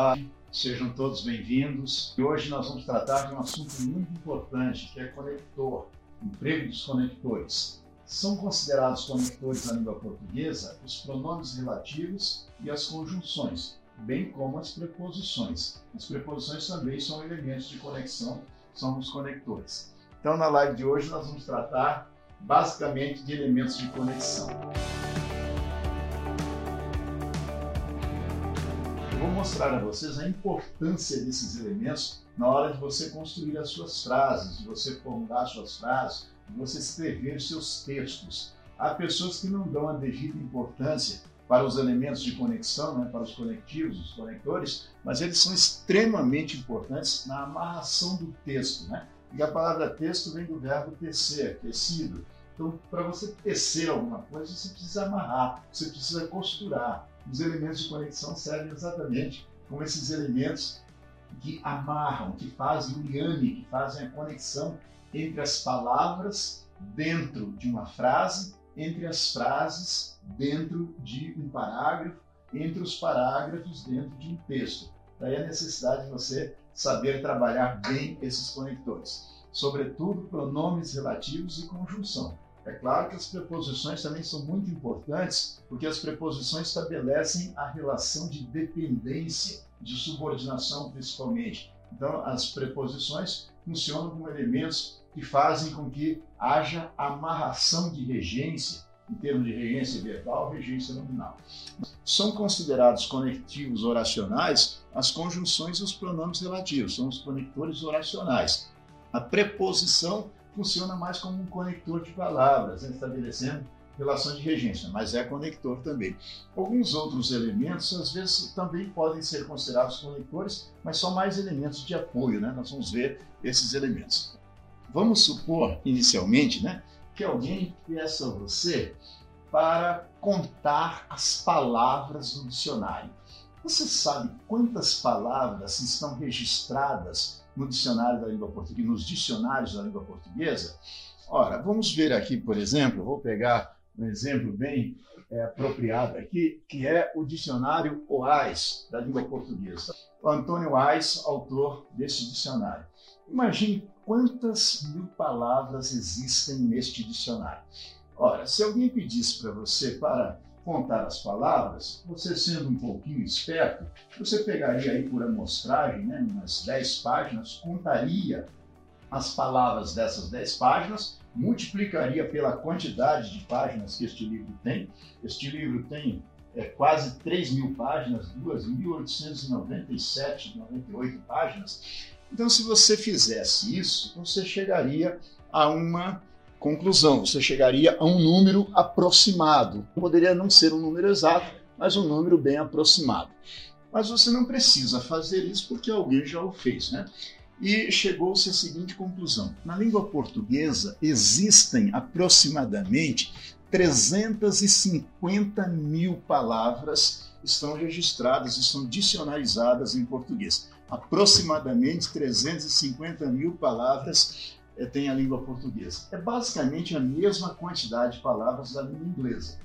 Olá, sejam todos bem-vindos. Hoje nós vamos tratar de um assunto muito importante, que é conector, emprego dos conectores. São considerados conectores na língua portuguesa os pronomes relativos e as conjunções, bem como as preposições. As preposições também são elementos de conexão, são os conectores. Então, na live de hoje, nós vamos tratar basicamente de elementos de conexão. Vou mostrar a vocês a importância desses elementos na hora de você construir as suas frases, de você formular suas frases, de você escrever seus textos. Há pessoas que não dão a devida importância para os elementos de conexão, né, para os conectivos, os conectores, mas eles são extremamente importantes na amarração do texto. Né? E a palavra texto vem do verbo tecer, tecido. Então, para você tecer alguma coisa, você precisa amarrar, você precisa costurar os elementos de conexão servem exatamente como esses elementos que amarram, que fazem o liame, que fazem a conexão entre as palavras dentro de uma frase, entre as frases dentro de um parágrafo, entre os parágrafos dentro de um texto. Daí a necessidade de você saber trabalhar bem esses conectores, sobretudo pronomes relativos e conjunção. É claro que as preposições também são muito importantes, porque as preposições estabelecem a relação de dependência, de subordinação principalmente. Então, as preposições funcionam como elementos que fazem com que haja amarração de regência, em termos de regência verbal, regência nominal. São considerados conectivos oracionais as conjunções e os pronomes relativos, são os conectores oracionais. A preposição funciona mais como um conector de palavras, né, estabelecendo relações de regência, mas é conector também. Alguns outros elementos, às vezes, também podem ser considerados conectores, mas são mais elementos de apoio, né? Nós vamos ver esses elementos. Vamos supor, inicialmente, né, que alguém peça a você para contar as palavras do dicionário. Você sabe quantas palavras estão registradas no dicionário da língua portuguesa, nos dicionários da língua portuguesa. Ora, vamos ver aqui, por exemplo, vou pegar um exemplo bem é, apropriado aqui, que é o dicionário OAS da língua portuguesa. O Antônio Ais, autor desse dicionário. Imagine quantas mil palavras existem neste dicionário. Ora, se alguém pedisse para você para contar as palavras, você sendo um pouquinho esperto, você pegaria aí por amostragem, né, umas 10 páginas, contaria as palavras dessas 10 páginas, multiplicaria pela quantidade de páginas que este livro tem. Este livro tem é, quase 3 mil páginas, 2.897, 98 páginas. Então, se você fizesse isso, você chegaria a uma Conclusão: você chegaria a um número aproximado. Poderia não ser um número exato, mas um número bem aproximado. Mas você não precisa fazer isso porque alguém já o fez, né? E chegou-se à seguinte conclusão: na língua portuguesa existem aproximadamente 350 mil palavras estão registradas, estão dicionarizadas em português. Aproximadamente 350 mil palavras tem a língua portuguesa. É basicamente a mesma quantidade de palavras da língua inglesa.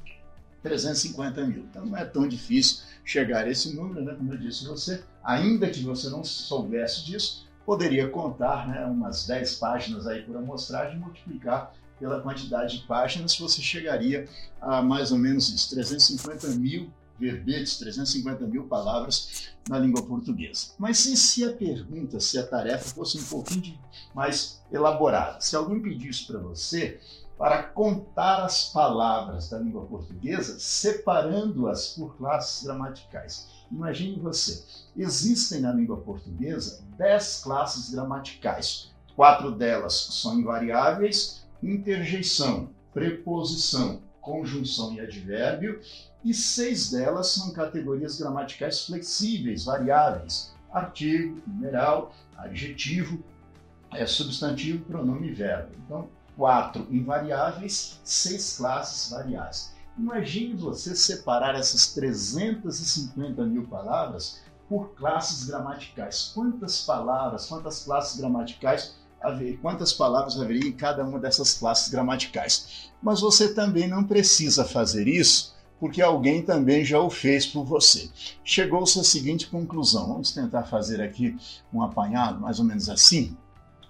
350 mil. Então não é tão difícil chegar a esse número, né? Como eu disse você, ainda que você não soubesse disso, poderia contar né, umas 10 páginas aí por amostragem e multiplicar pela quantidade de páginas, você chegaria a mais ou menos isso, 350 mil verbetes, 350 mil palavras na língua portuguesa. Mas e se a pergunta, se a tarefa fosse um pouquinho mais elaborada? Se alguém pedisse para você para contar as palavras da língua portuguesa, separando-as por classes gramaticais. Imagine você, existem na língua portuguesa dez classes gramaticais. Quatro delas são invariáveis, interjeição, preposição, conjunção e advérbio, e seis delas são categorias gramaticais flexíveis, variáveis: artigo, numeral, adjetivo, é, substantivo, pronome e verbo. Então, quatro invariáveis, seis classes variáveis. Imagine você separar essas 350 mil palavras por classes gramaticais. Quantas palavras, quantas classes gramaticais haver, quantas palavras haveria em cada uma dessas classes gramaticais? Mas você também não precisa fazer isso porque alguém também já o fez por você. Chegou-se à seguinte conclusão. Vamos tentar fazer aqui um apanhado, mais ou menos assim.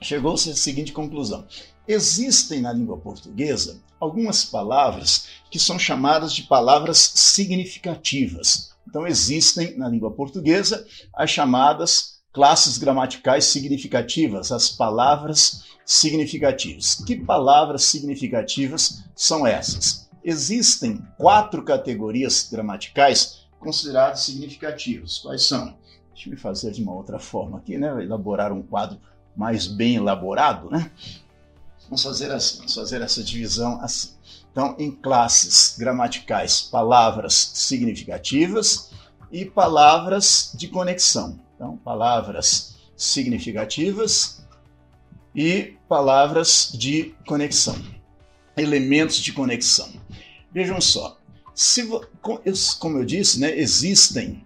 Chegou-se à seguinte conclusão. Existem na língua portuguesa algumas palavras que são chamadas de palavras significativas. Então, existem na língua portuguesa as chamadas classes gramaticais significativas, as palavras significativas. Que palavras significativas são essas? Existem quatro categorias gramaticais consideradas significativas. Quais são? Deixa eu fazer de uma outra forma aqui, né? Elaborar um quadro mais bem elaborado, né? Vamos fazer assim, vamos fazer essa divisão assim. Então, em classes gramaticais, palavras significativas e palavras de conexão. Então, palavras significativas e palavras de conexão, elementos de conexão. Vejam só, se, como eu disse, né, existem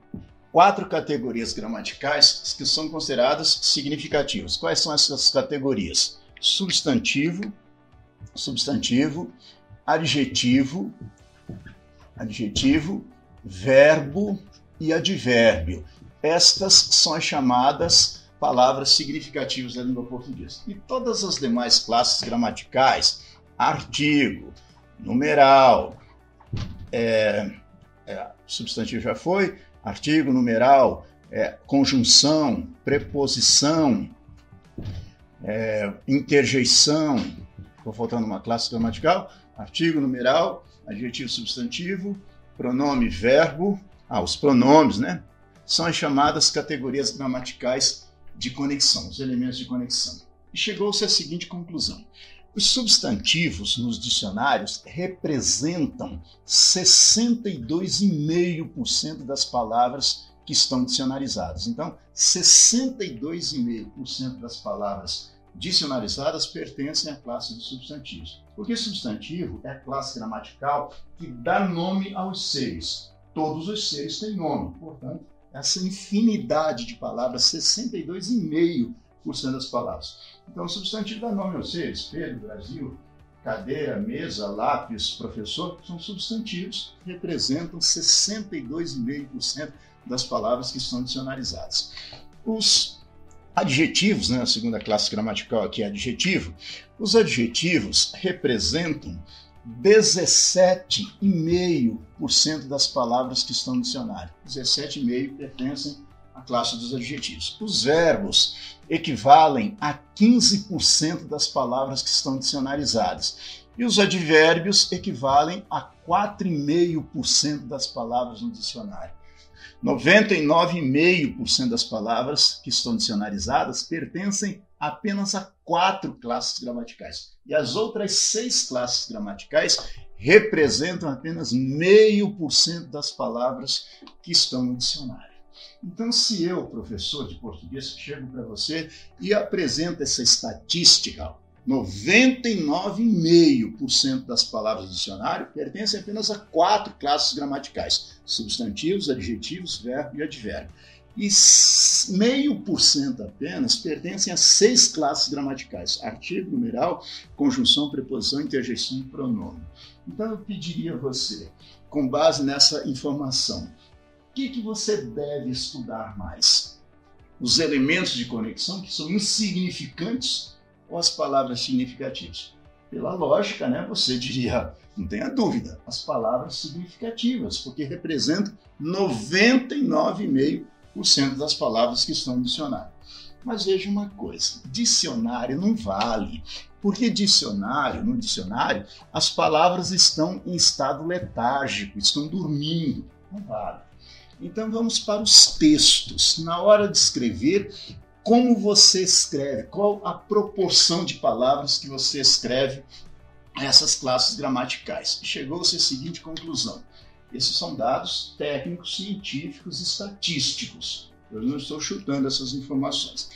quatro categorias gramaticais que são consideradas significativas. Quais são essas categorias? Substantivo, substantivo, adjetivo, adjetivo, verbo e advérbio. Estas são as chamadas palavras significativas da língua portuguesa. E todas as demais classes gramaticais, artigo, numeral, é, é, substantivo já foi, artigo, numeral, é, conjunção, preposição, é, interjeição, estou faltando uma classe gramatical, artigo, numeral, adjetivo, substantivo, pronome, verbo, ah, os pronomes, né? São as chamadas categorias gramaticais de conexão, os elementos de conexão. E chegou-se à seguinte conclusão: os substantivos nos dicionários representam 62,5% das palavras que estão dicionarizadas. Então, 62,5% das palavras dicionarizadas pertencem à classe dos substantivos. Porque substantivo é a classe gramatical que dá nome aos seres. Todos os seres têm nome, portanto, essa infinidade de palavras, 62,5% das palavras. Então, o substantivo dá nome aos seres, Pedro, Brasil, cadeira, mesa, lápis, professor, são substantivos que representam 62,5% das palavras que estão dicionarizadas. Os adjetivos, né, a segunda classe gramatical aqui é adjetivo, os adjetivos representam 17,5% das palavras que estão no dicionário. 17,5% pertencem à classe dos adjetivos. Os verbos equivalem a 15% das palavras que estão dicionarizadas. E os advérbios equivalem a 4,5% das palavras no dicionário. 99,5% das palavras que estão dicionarizadas pertencem apenas a quatro classes gramaticais. E as outras seis classes gramaticais representam apenas meio por cento das palavras que estão no dicionário. Então, se eu, professor de português, chego para você e apresento essa estatística 99,5% das palavras do dicionário pertencem apenas a quatro classes gramaticais: substantivos, adjetivos, verbo e advérbio. E meio por cento apenas pertencem a seis classes gramaticais: artigo, numeral, conjunção, preposição, interjeição e pronome. Então eu pediria a você, com base nessa informação, o que, que você deve estudar mais? Os elementos de conexão que são insignificantes ou as palavras significativas? Pela lógica, né, você diria, não tenha dúvida, as palavras significativas, porque representam 99,5% das palavras que estão no dicionário. Mas veja uma coisa: dicionário não vale, porque dicionário, no dicionário, as palavras estão em estado letárgico, estão dormindo. Não vale. Então vamos para os textos. Na hora de escrever, como você escreve, qual a proporção de palavras que você escreve essas classes gramaticais. Chegou-se à seguinte conclusão: esses são dados técnicos, científicos, estatísticos. Eu não estou chutando essas informações.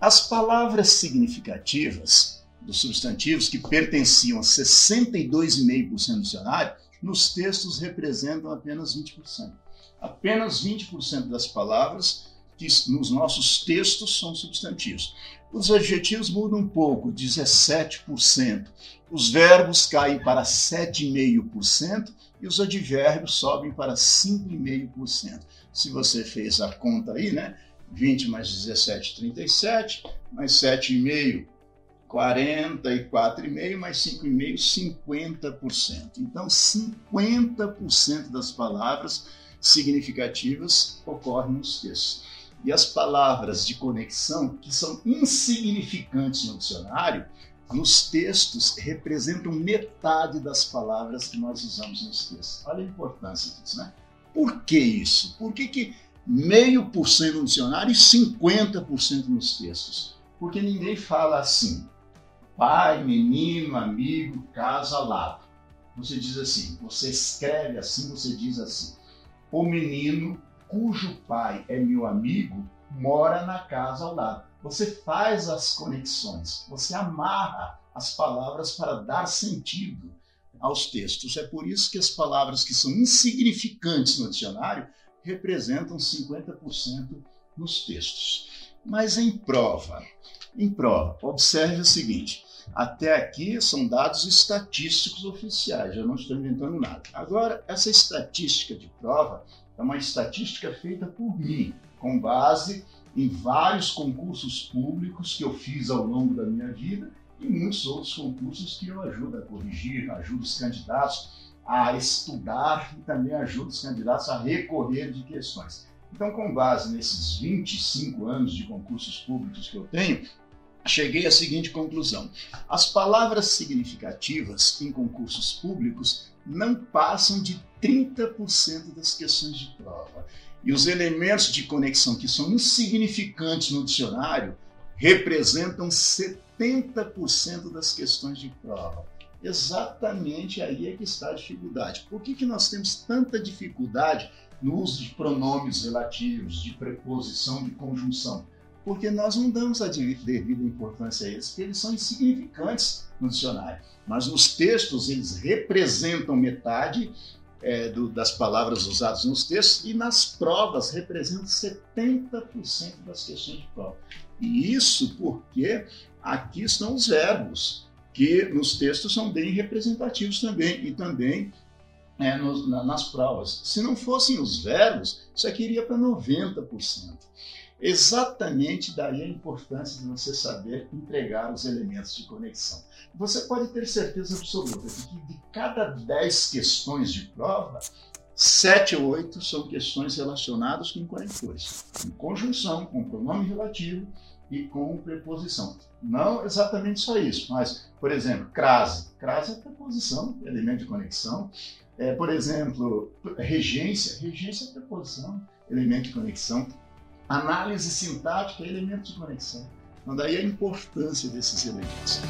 As palavras significativas dos substantivos que pertenciam a 62,5% do dicionário, nos textos representam apenas 20%. Apenas 20% das palavras que nos nossos textos são substantivos. Os adjetivos mudam um pouco, 17%. Os verbos caem para 7,5% e os advérbios sobem para 5,5%. Se você fez a conta aí, né? 20 mais 17, 37, mais 7,5, 44,5 mais 5,5, 50%. Então, 50% das palavras significativas ocorrem nos textos. E as palavras de conexão, que são insignificantes no dicionário, nos textos representam metade das palavras que nós usamos nos textos. Olha a importância disso, né? Por que isso? Por que, que meio por cento no dicionário e 50% nos textos? Porque ninguém fala assim, pai, menino, amigo, casa, lado. Você diz assim, você escreve assim, você diz assim. O menino cujo pai é meu amigo mora na casa ao lado. Você faz as conexões, você amarra as palavras para dar sentido aos textos. É por isso que as palavras que são insignificantes no dicionário representam 50% nos textos. Mas em prova, em prova, observe o seguinte: até aqui são dados estatísticos oficiais, eu não estou inventando nada. Agora, essa estatística de prova é uma estatística feita por mim, com base em vários concursos públicos que eu fiz ao longo da minha vida e muitos outros concursos que eu ajudo a corrigir, ajudo os candidatos a estudar e também ajudo os candidatos a recorrer de questões. Então, com base nesses 25 anos de concursos públicos que eu tenho, cheguei à seguinte conclusão: as palavras significativas em concursos públicos não passam de 30% das questões de prova. E os elementos de conexão que são insignificantes no dicionário representam 70% das questões de prova. Exatamente aí é que está a dificuldade. Por que, que nós temos tanta dificuldade no uso de pronomes relativos, de preposição, de conjunção? Porque nós não damos a devida importância a eles, porque eles são insignificantes no dicionário. Mas nos textos eles representam metade é, do, das palavras usadas nos textos e nas provas representam 70% das questões de prova. E isso porque aqui estão os verbos, que nos textos são bem representativos também, e também é, na, nas provas. Se não fossem os verbos, isso aqui iria para 90%. Exatamente daí a importância de você saber entregar os elementos de conexão. Você pode ter certeza absoluta de que de cada 10 questões de prova, 7 ou 8 são questões relacionadas com conectores, com conjunção, com pronome relativo e com preposição. Não exatamente só isso, mas, por exemplo, crase. Crase é preposição, elemento de conexão. É, por exemplo, regência. Regência é preposição, elemento de conexão. Análise sintática é elemento de conexão. Então, daí a importância desses elementos.